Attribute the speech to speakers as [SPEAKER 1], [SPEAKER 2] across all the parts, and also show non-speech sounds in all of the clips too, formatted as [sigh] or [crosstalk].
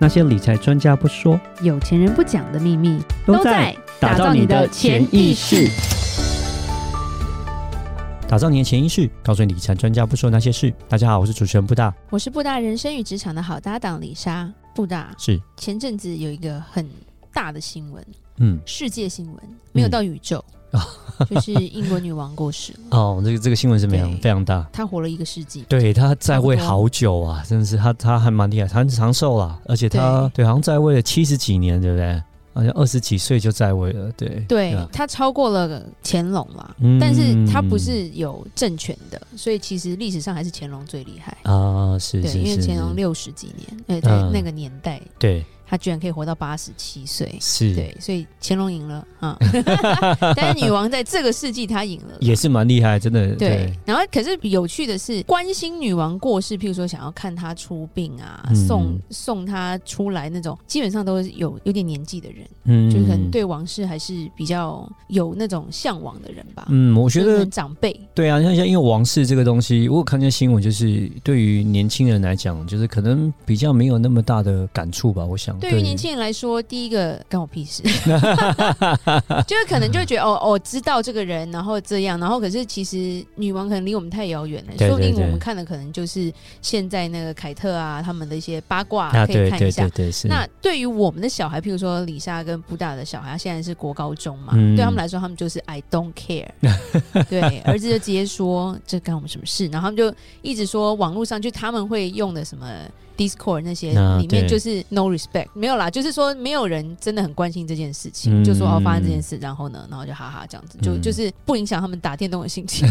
[SPEAKER 1] 那些理财专家不说，
[SPEAKER 2] 有钱人不讲的秘密，
[SPEAKER 1] 都在打造你的潜意识。打造你的潜意识，告诉你理财专家不说那些事。大家好，我是主持人布大，
[SPEAKER 2] 我是布大人生与职场的好搭档李莎。布大
[SPEAKER 1] 是
[SPEAKER 2] 前阵子有一个很大的新闻，
[SPEAKER 1] 嗯，
[SPEAKER 2] 世界新闻，没有到宇宙。嗯 [laughs] 就是英国女王过世。了 [laughs]
[SPEAKER 1] 哦，这个这个新闻是非常非常大，
[SPEAKER 2] 她活了一个世纪，
[SPEAKER 1] 对，她在位好久啊，真的是她她还蛮厉害，她很长寿啦，而且她对，对好像在位了七十几年，对不对？好像二十几岁就在位了，对
[SPEAKER 2] 对，她超过了乾隆嘛，嗯，但是她不是有政权的，所以其实历史上还是乾隆最厉害。
[SPEAKER 1] 啊，是是，是，
[SPEAKER 2] 因为乾隆六十几年，对对，那个年代，
[SPEAKER 1] 对。
[SPEAKER 2] 他居然可以活到八十七岁，
[SPEAKER 1] 是
[SPEAKER 2] 对，所以乾隆赢了啊！[laughs] 但是女王在这个世纪她赢了，
[SPEAKER 1] 也是蛮厉害，真的。对，对
[SPEAKER 2] 然后可是有趣的是，关心女王过世，譬如说想要看她出殡啊，嗯、送送她出来那种，基本上都是有有点年纪的人，嗯，就是可能对王室还是比较有那种向往的人吧。
[SPEAKER 1] 嗯，我觉得
[SPEAKER 2] 长辈
[SPEAKER 1] 对啊，像像因为王室这个东西，我有看见新闻，就是对于年轻人来讲，就是可能比较没有那么大的感触吧，我想。
[SPEAKER 2] 对于年轻人来说，第一个干我屁事，[laughs] [laughs] 就是可能就会觉得哦哦，知道这个人，然后这样，然后可是其实女王可能离我们太遥远了，说不定我们看的可能就是现在那个凯特啊他们的一些八卦可以看一下。那对于我们的小孩，譬如说李莎跟布大的小孩，他现在是国高中嘛，对他们来说，他们就是 I don't care，[laughs] 对儿子就直接说这干我们什么事，然后他们就一直说网络上就他们会用的什么。Discord 那些里面就是 no respect 没有啦，就是说没有人真的很关心这件事情，嗯、就说哦发生这件事，然后呢，然后就哈哈这样子，就、嗯、就是不影响他们打电动的心情。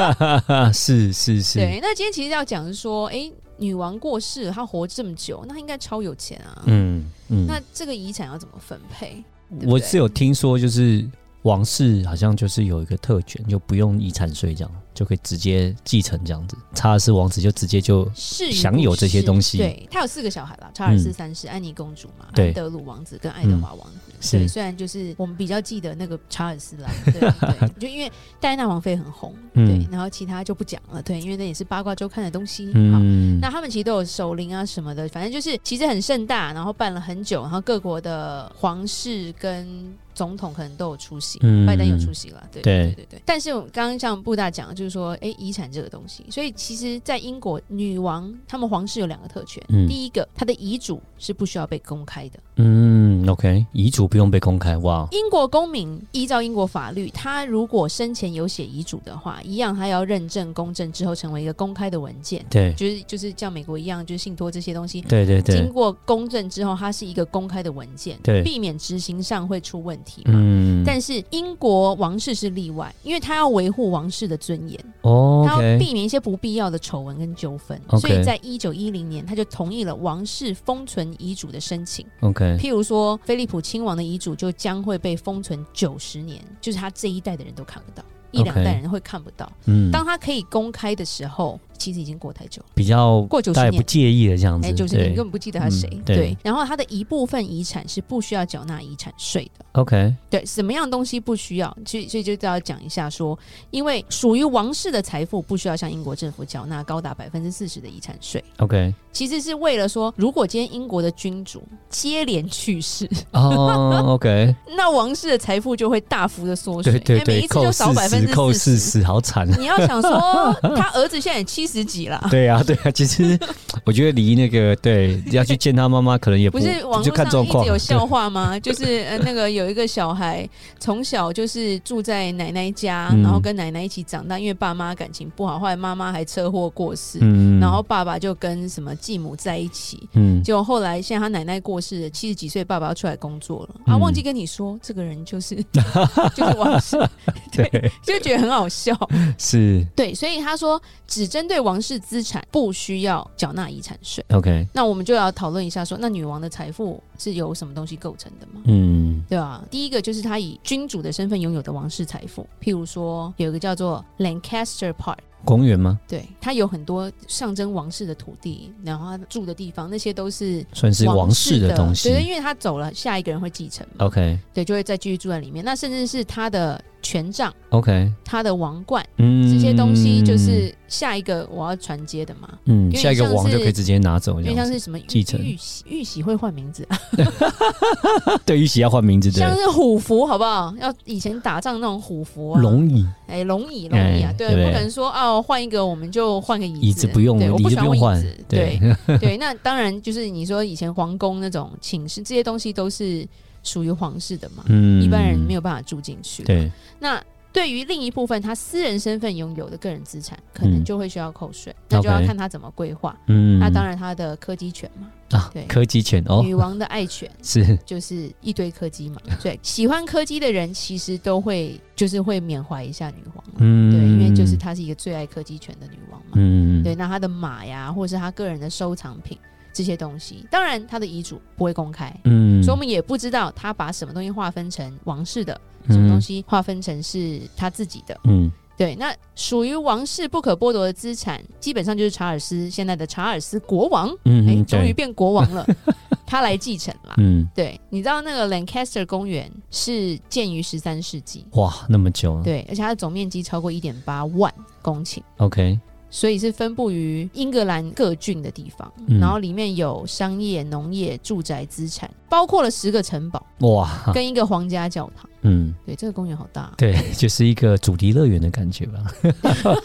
[SPEAKER 2] [laughs]
[SPEAKER 1] 是是是，
[SPEAKER 2] 对。那今天其实要讲是说，哎、欸，女王过世，她活这么久，那应该超有钱啊。
[SPEAKER 1] 嗯嗯。
[SPEAKER 2] 那这个遗产要怎么分配？
[SPEAKER 1] 我是有听说，就是王室好像就是有一个特权，就不用遗产税这样。就可以直接继承这样子，查尔斯王子就直接就享有这些东西。
[SPEAKER 2] 对，他有四个小孩啦，查尔斯三世、嗯、安妮公主嘛，安德鲁王子跟爱德华王子。嗯、对，虽然就是我们比较记得那个查尔斯啦，对对，[laughs] 就因为戴安娜王妃很红，对，嗯、然后其他就不讲了，对，因为那也是八卦周刊的东西。嗯，好，那他们其实都有守灵啊什么的，反正就是其实很盛大，然后办了很久，然后各国的皇室跟总统可能都有出席，嗯、拜登有出席了，对对对对，对。但是我刚刚像布大讲，就是。说哎，遗产这个东西，所以其实，在英国女王他们皇室有两个特权。嗯，第一个，她的遗嘱是不需要被公开的。
[SPEAKER 1] 嗯，OK，遗嘱不用被公开。哇，
[SPEAKER 2] 英国公民依照英国法律，他如果生前有写遗嘱的话，一样他要认证公证之后成为一个公开的文件。
[SPEAKER 1] 对，
[SPEAKER 2] 就是就是像美国一样，就是信托这些东西。
[SPEAKER 1] 对对对，
[SPEAKER 2] 经过公证之后，它是一个公开的文件。
[SPEAKER 1] 对，
[SPEAKER 2] 避免执行上会出问题嘛。嗯，但是英国王室是例外，因为他要维护王室的尊严。
[SPEAKER 1] 哦，
[SPEAKER 2] 他要避免一些不必要的丑闻跟纠纷.所以在一九一零年，他就同意了王室封存遗嘱的申请。
[SPEAKER 1] OK，
[SPEAKER 2] 譬如说，菲利普亲王的遗嘱就将会被封存九十年，就是他这一代的人都看不到，一两代人会看不到。嗯，当他可以公开的时候。其实已经过太久，
[SPEAKER 1] 比较
[SPEAKER 2] 过九十年
[SPEAKER 1] 不介意的这样子。
[SPEAKER 2] 哎，九十年根本不记得他谁。
[SPEAKER 1] 嗯、
[SPEAKER 2] 对，然后他的一部分遗产是不需要缴纳遗产税的。
[SPEAKER 1] OK，
[SPEAKER 2] 对，什么样的东西不需要？所以所以就要讲一下说，因为属于王室的财富不需要向英国政府缴纳高达百分之四十的遗产税。
[SPEAKER 1] OK，
[SPEAKER 2] 其实是为了说，如果今天英国的君主接连去世，
[SPEAKER 1] 哦、oh,，OK，[laughs]
[SPEAKER 2] 那王室的财富就会大幅的缩水。
[SPEAKER 1] 对对对，
[SPEAKER 2] 每一次就少百分之四十，
[SPEAKER 1] 扣四十，好惨。
[SPEAKER 2] 你要想说，他儿子现在也七十几了。
[SPEAKER 1] 对啊，对啊，其实我觉得离那个对要去见他妈妈，可能也不，
[SPEAKER 2] 不是网络上一直有笑话吗？就是呃，那个有一个小孩从小就是住在奶奶家，嗯，然后跟奶奶一起长大，因为爸妈感情不好，后来妈妈还车祸过世，嗯，然后爸爸就跟什么继母在一起，嗯，结果后来现在他奶奶过世了，七十几岁，爸爸要出来工作了，嗯，啊，忘记跟你说，这个人就是 [laughs] 就是王室，[laughs] 对，就觉得很好笑，
[SPEAKER 1] 是，
[SPEAKER 2] 对，所以他说只针对对王室资产不需要缴纳遗产税。
[SPEAKER 1] OK，
[SPEAKER 2] 那我们就要讨论一下说，说那女王的财富是由什么东西构成的吗？
[SPEAKER 1] 嗯，
[SPEAKER 2] 对吧？第一个就是她以君主的身份拥有的王室财富，譬如说有一个叫做 Lancaster Park。
[SPEAKER 1] 公园吗？
[SPEAKER 2] 对，他有很多象征王室的土地，然后他住的地方，那些都是
[SPEAKER 1] 算是王室的东西。
[SPEAKER 2] 对，因为他走了，下一个人会继承嘛。
[SPEAKER 1] OK，
[SPEAKER 2] 对，就会再继续住在里面。那甚至是他的权杖
[SPEAKER 1] ，OK，
[SPEAKER 2] 他的王冠，嗯，这些东西就是下一个我要传接的嘛。
[SPEAKER 1] 嗯，下一个王就可以直接拿走，
[SPEAKER 2] 因为像是什么
[SPEAKER 1] 继承。
[SPEAKER 2] 玉玺，玉玺会换名字啊？[laughs]
[SPEAKER 1] 对，玉玺要换名字，
[SPEAKER 2] 像是虎符，好不好？要以前打仗那种虎符啊，
[SPEAKER 1] 龙椅，
[SPEAKER 2] 哎，龙椅，龙椅啊，对，不可能说哦，换一个我们就换个椅子，
[SPEAKER 1] 椅子不用，
[SPEAKER 2] 对，我不喜欢换
[SPEAKER 1] 对 [laughs]
[SPEAKER 2] 对。那当然就是你说以前皇宫那种寝室，这些东西都是属于皇室的嘛，嗯，一般人没有办法住进去。
[SPEAKER 1] 对，
[SPEAKER 2] 那。对于另一部分他私人身份拥有的个人资产，可能就会需要扣税，嗯、那就要看他怎么规划。嗯，那当然他的柯基犬嘛，
[SPEAKER 1] 啊，对，柯基犬哦，
[SPEAKER 2] 女王的爱犬 [laughs]
[SPEAKER 1] 是。
[SPEAKER 2] 就是一堆柯基嘛，对，喜欢柯基的人其实都会就是会缅怀一下女王，嗯，对，因为就是她是一个最爱柯基犬的女王嘛，嗯，对，那她的马呀，或者是她个人的收藏品这些东西，当然他的遗嘱不会公开，嗯，所以我们也不知道他把什么东西划分成王室的。什么东西划分成是他自己的？嗯，对，那属于王室不可剥夺的资产，基本上就是查尔斯现在的查尔斯国王，嗯，哎，终于变国王了，[laughs] 他来继承了。嗯，对，你知道那个 Lancaster 公园是建于十三世纪，
[SPEAKER 1] 哇，那么久，
[SPEAKER 2] 对，而且它的总面积超过一点八万公顷。
[SPEAKER 1] OK。
[SPEAKER 2] 所以是分布于英格兰各郡的地方，嗯、然后里面有商业、农业、住宅资产，包括了十个城堡，哇，跟一个皇家教堂。嗯，对，这个公园好大，
[SPEAKER 1] 对，就是一个主题乐园的感觉吧。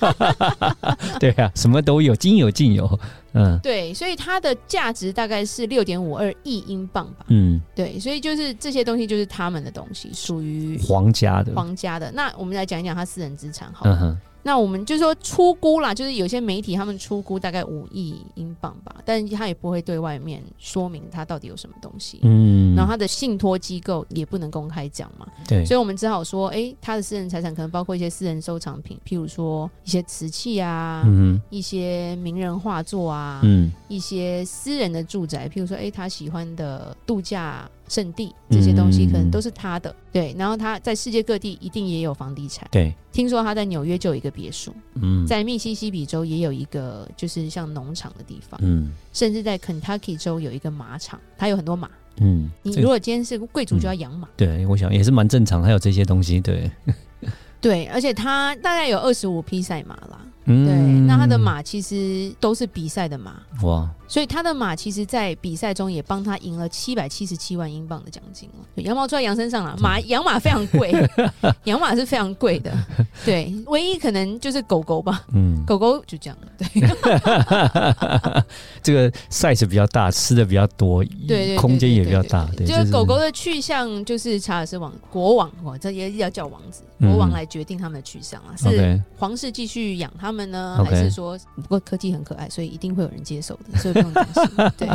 [SPEAKER 1] [laughs] 对啊，什么都有，应有尽有。嗯，
[SPEAKER 2] 对，所以它的价值大概是六点五二亿英镑吧。嗯，对，所以就是这些东西就是他们的东西，属于
[SPEAKER 1] 皇家的。
[SPEAKER 2] 皇家的。那我们来讲一讲他私人资产，好。嗯那我们就说出估啦，就是有些媒体他们出估大概五亿英镑吧，但是他也不会对外面说明他到底有什么东西，嗯，然后他的信托机构也不能公开讲嘛，
[SPEAKER 1] 对，
[SPEAKER 2] 所以我们只好说，哎、欸，他的私人财产可能包括一些私人收藏品，譬如说一些瓷器啊，嗯，一些名人画作啊，嗯，一些私人的住宅，譬如说，哎、欸，他喜欢的度假。圣地这些东西可能都是他的，嗯、对。然后他在世界各地一定也有房地产，
[SPEAKER 1] 对。
[SPEAKER 2] 听说他在纽约就有一个别墅，嗯，在密西西比州也有一个就是像农场的地方，嗯，甚至在肯塔基州有一个马场，他有很多马，嗯。你如果今天是贵族，就要养马，
[SPEAKER 1] 嗯，对，我想也是蛮正常，还有这些东西，对，[laughs]
[SPEAKER 2] 对。而且他大概有二十五匹赛马啦。嗯、对，那他的马其实都是比赛的马哇，所以他的马其实，在比赛中也帮他赢了七百七十七万英镑的奖金了。羊毛出在羊身上了，马养马非常贵，[laughs] 养马是非常贵的。对，唯一可能就是狗狗吧，嗯，狗狗就这样。对，[laughs]
[SPEAKER 1] 这个 size 比较大，吃的比较多，对，空间也比较大。对，
[SPEAKER 2] 就是狗狗的去向就是查尔斯王国王，哇，这也要叫王子国王来决定他们的去向啊，嗯、是皇室继续养他们。们呢.还是说，不过科技很可爱，所以一定会有人接受的，所以不用担心。[laughs] 对，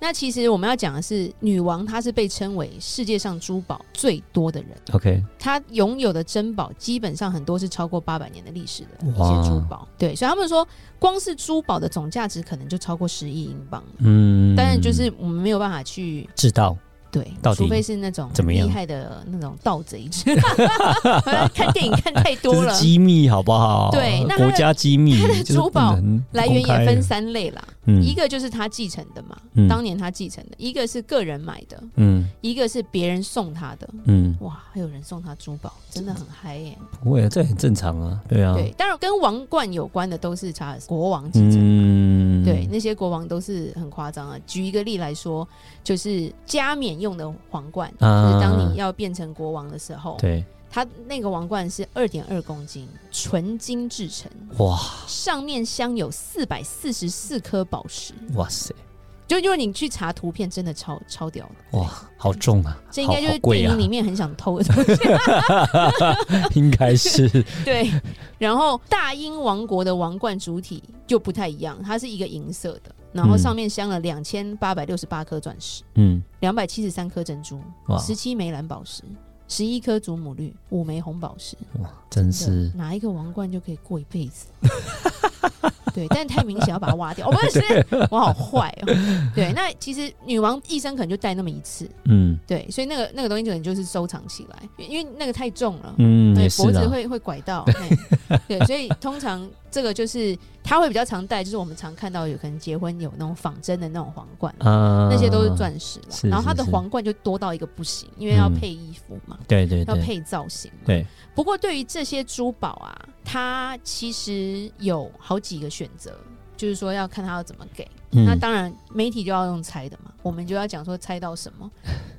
[SPEAKER 2] 那其实我们要讲的是，女王她是被称为世界上珠宝最多的人。
[SPEAKER 1] OK，
[SPEAKER 2] 她拥有的珍宝基本上很多是超过八百年的历史的一些珠宝。对，所以他们说，光是珠宝的总价值可能就超过十亿英镑。嗯，但是就是我们没有办法去
[SPEAKER 1] 知道。
[SPEAKER 2] 对，除非是那种厉害的那种盗贼，[laughs] 看电影看太多了，
[SPEAKER 1] 机密好不好？
[SPEAKER 2] 对，那
[SPEAKER 1] 国家机密。
[SPEAKER 2] 他的珠宝来源也分三类啦，一个就是他继承的嘛，当年他继承的；一个是个人买的，嗯，一个是别人送他的，嗯，哇，还有人送他珠宝，真的很嗨耶！
[SPEAKER 1] 不会啊，这很正常啊，对啊。
[SPEAKER 2] 对，当然跟王冠有关的都是查尔斯国王继承，嗯，对，那些国王都是很夸张啊。举一个例来说，就是加冕。用的皇冠，就是当你要变成国王的时候，
[SPEAKER 1] 对，
[SPEAKER 2] 它那个王冠是二点二公斤，纯金制成，
[SPEAKER 1] 哇，
[SPEAKER 2] 上面镶有四百四十四颗宝石，
[SPEAKER 1] 哇塞！
[SPEAKER 2] 就因为你去查图片，真的超超屌的，
[SPEAKER 1] 哇，好重啊！
[SPEAKER 2] 这应该就是电影里面很想偷的东西，[laughs]
[SPEAKER 1] 应该是 [laughs]
[SPEAKER 2] 对。然后大英王国的王冠主体就不太一样，它是一个银色的。然后上面镶了两千八百六十八颗钻石，嗯，两百七十三颗珍珠，十七枚蓝宝石，十一颗祖母绿，五枚红宝石，
[SPEAKER 1] 哇，真是
[SPEAKER 2] 拿一个王冠就可以过一辈子。[laughs] 对，但太明显要把它挖掉。我 [laughs] 不是，我好坏哦。对，那其实女王一生可能就戴那么一次。嗯，对，所以那个那个东西可能就是收藏起来，因为那个太重了。嗯，对，脖子会会拐到。对，所以通常。这个就是他会比较常戴，就是我们常看到有可能结婚有那种仿真的那种皇冠，啊、那些都是钻石了。是是是，然后他的皇冠就多到一个不行，因为要配衣服嘛，嗯、对，对对，要配造型嘛。对。不过对于这些珠宝啊，它其实有好几个选择，就是说要看他要怎么给。嗯、那当然媒体就要用猜的嘛，我们就要讲说猜到什么。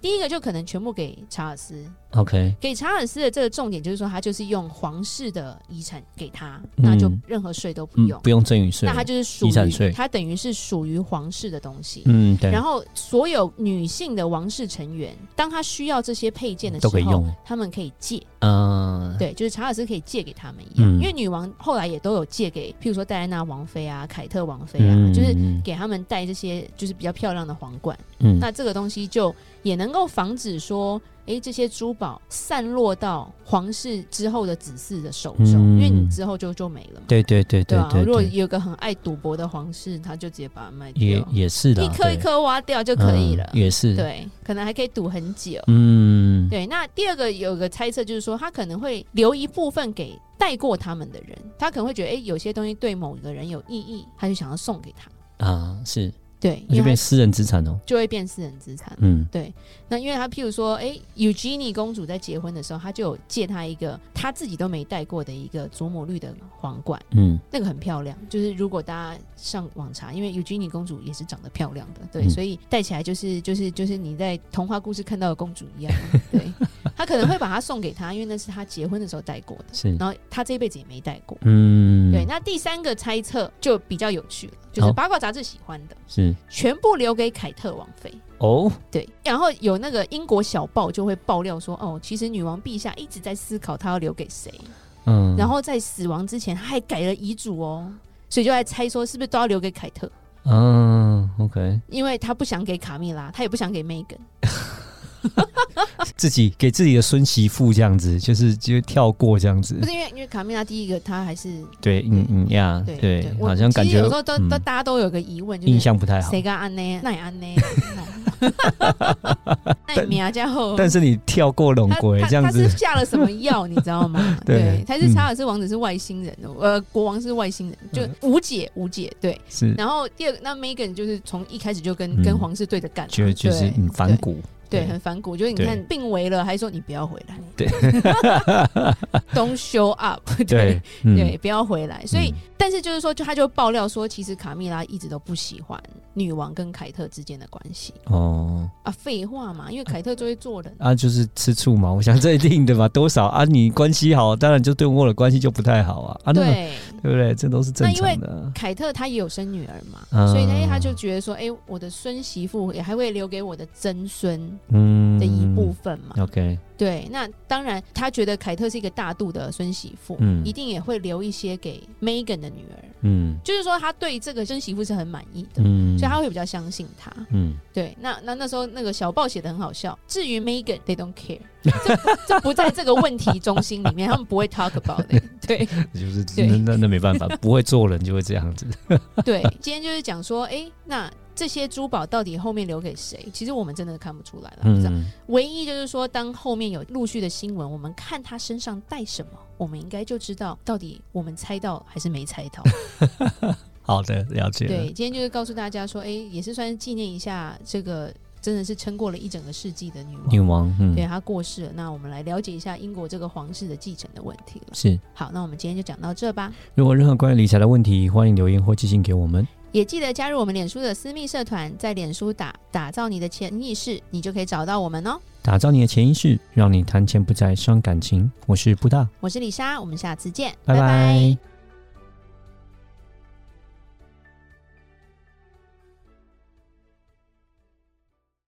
[SPEAKER 2] 第一个就可能全部给查尔斯，OK，给查尔斯的这个重点就是说，他就是用皇室的遗产给他，嗯、那就任何税都不用，嗯、不用赠与税，那他就是属于遗产税，他等于是属于皇室的东西。嗯，对。然后所有女性的王室成员，当他需要这些配件的时候，都可以用，他们可以借。嗯，对，就是查尔斯可以借给他们一样，嗯、因为女王后来也都有借给，譬如说戴安娜王妃啊、凯特王妃啊，嗯、就是给他们戴这些就是比较漂亮的皇冠。嗯，那这个东西就。也能够防止说，哎、欸，这些珠宝散落到皇室之后的子嗣的手中，嗯、因为你之后就就没了嘛。对对对对，对，如果有个很爱赌博的皇室，他就直接把它卖掉，也也是的，一颗一颗挖掉就可以了。嗯、也是，对，可能还可以赌很久。嗯，对。那第二个有个猜测就是说，他可能会留一部分给带过他们的人，他可能会觉得，哎、欸，有些东西对某一个人有意义，他就想要送给他。啊，是。对，就变私人资产哦，就会变私人资产。嗯，对。那因为他譬如说，哎，Eugenie 公主在结婚的时候，他就有借她一个他自己都没戴过的一个祖母绿的皇冠。嗯，那个很漂亮。就是如果大家上网查，因为 Eugenie 公主也是长得漂亮的，对，嗯、所以戴起来就是就是就是你在童话故事看到的公主一样。对，[laughs] 他可能会把它送给他，因为那是他结婚的时候戴过的。是，然后他这一辈子也没戴过。嗯，对。那第三个猜测就比较有趣了。就是八卦杂志喜欢的，是全部留给凯特王妃哦。对，然后有那个英国小报就会爆料说，哦，其实女王陛下一直在思考她要留给谁，嗯，然后在死亡之前她还改了遗嘱哦，所以就在猜说是不是都要留给凯特？嗯，OK，因为他不想给卡蜜拉，他也不想给梅根。[laughs] 自己给自己的孙媳妇这样子，就是就跳过这样子。不是因为因为卡米拉第一个，她还是对嗯嗯呀，对，好像感觉有时候都都大家都有个疑问，印象不太好。谁敢安呢？那也安呢？[laughs] 那米亚加后，但是你跳过龙龟这样子，他是下了什么药？[laughs] 你知道吗？对，他是查尔斯王子是外星人，呃，国王是外星人，就无解无解。对，是。然后第二个，那 Megan 就是从一开始就跟跟皇室对着干，就就是反骨。对，很反骨，就是你看病危了，还说你不要回来，对，[laughs] Don't show up，[laughs] 对对，不要回来。所以，但是就是说，就他就爆料说，其实卡蜜拉一直都不喜欢女王跟凯特之间的关系。哦，啊，废话嘛，因为凯特就会做人啊，就是吃醋嘛。我想这一定的嘛，多少啊，你关系好，当然就对我的关系就不太好啊。啊，对，对不对？这都是正常的。那因为凯特她也有生女儿嘛，所以他他就觉得说，哎，我的孙媳妇也还会留给我的曾孙。嗯，的一部分嘛。OK，对，那当然，他觉得凯特是一个大度的孙媳妇，嗯，一定也会留一些给 Megan 的女儿，嗯，就是说他对这个孙媳妇是很满意的，嗯，所以他会比较相信他，嗯，对。那那那时候那个小报写的很好笑，至于 Megan，they don't care，这这不在这个问题中心里面，他们不会 talk about it，对，就是那那那没办法，不会做人就会这样子。对，今天就是讲说，哎，那。这些珠宝到底后面留给谁？其实我们真的看不出来了。嗯，唯一就是说，当后面有陆续的新闻，我们看他身上带什么，我们应该就知道到底我们猜到还是没猜到。[laughs] 好的，了解了。对，今天就是告诉大家说，哎，也是算是纪念一下这个真的是撑过了一整个世纪的女王。女王，嗯，对，她过世了。那我们来了解一下英国这个皇室的继承的问题了。是。好，那我们今天就讲到这吧。如果任何关于理财的问题，欢迎留言或寄信给我们。也记得加入我们脸书的私密社团，在脸书打“打造你的潜意识”，你就可以找到我们哦。打造你的潜意识，让你谈钱不再伤感情。我是布大，我是李莎，我们下次见，拜拜。拜拜。